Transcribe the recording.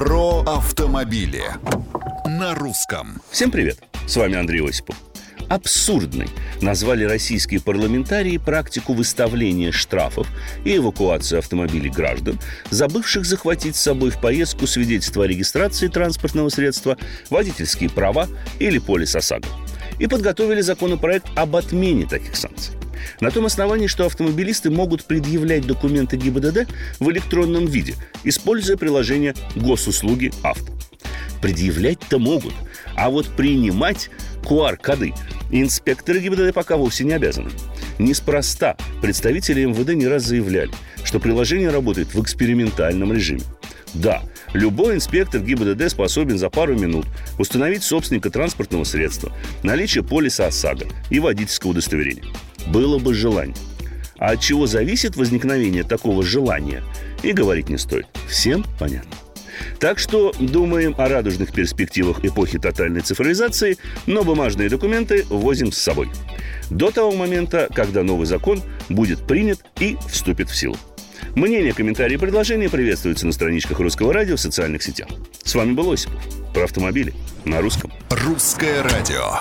Про автомобили на русском. Всем привет! С вами Андрей Осипов. Абсурдной назвали российские парламентарии практику выставления штрафов и эвакуации автомобилей граждан, забывших захватить с собой в поездку свидетельство о регистрации транспортного средства, водительские права или полис ОСАГО. И подготовили законопроект об отмене таких санкций. На том основании, что автомобилисты могут предъявлять документы ГИБДД в электронном виде, используя приложение госуслуги авто. Предъявлять-то могут, а вот принимать QR-коды инспекторы ГИБДД пока вовсе не обязаны. Неспроста представители МВД не раз заявляли, что приложение работает в экспериментальном режиме. Да, любой инспектор ГИБДД способен за пару минут установить собственника транспортного средства, наличие полиса ОСАГО и водительского удостоверения. Было бы желание. А от чего зависит возникновение такого желания, и говорить не стоит. Всем понятно. Так что думаем о радужных перспективах эпохи тотальной цифровизации, но бумажные документы возим с собой. До того момента, когда новый закон будет принят и вступит в силу. Мнения, комментарии и предложения приветствуются на страничках Русского радио в социальных сетях. С вами был Осипов. Про автомобили на русском. Русское радио.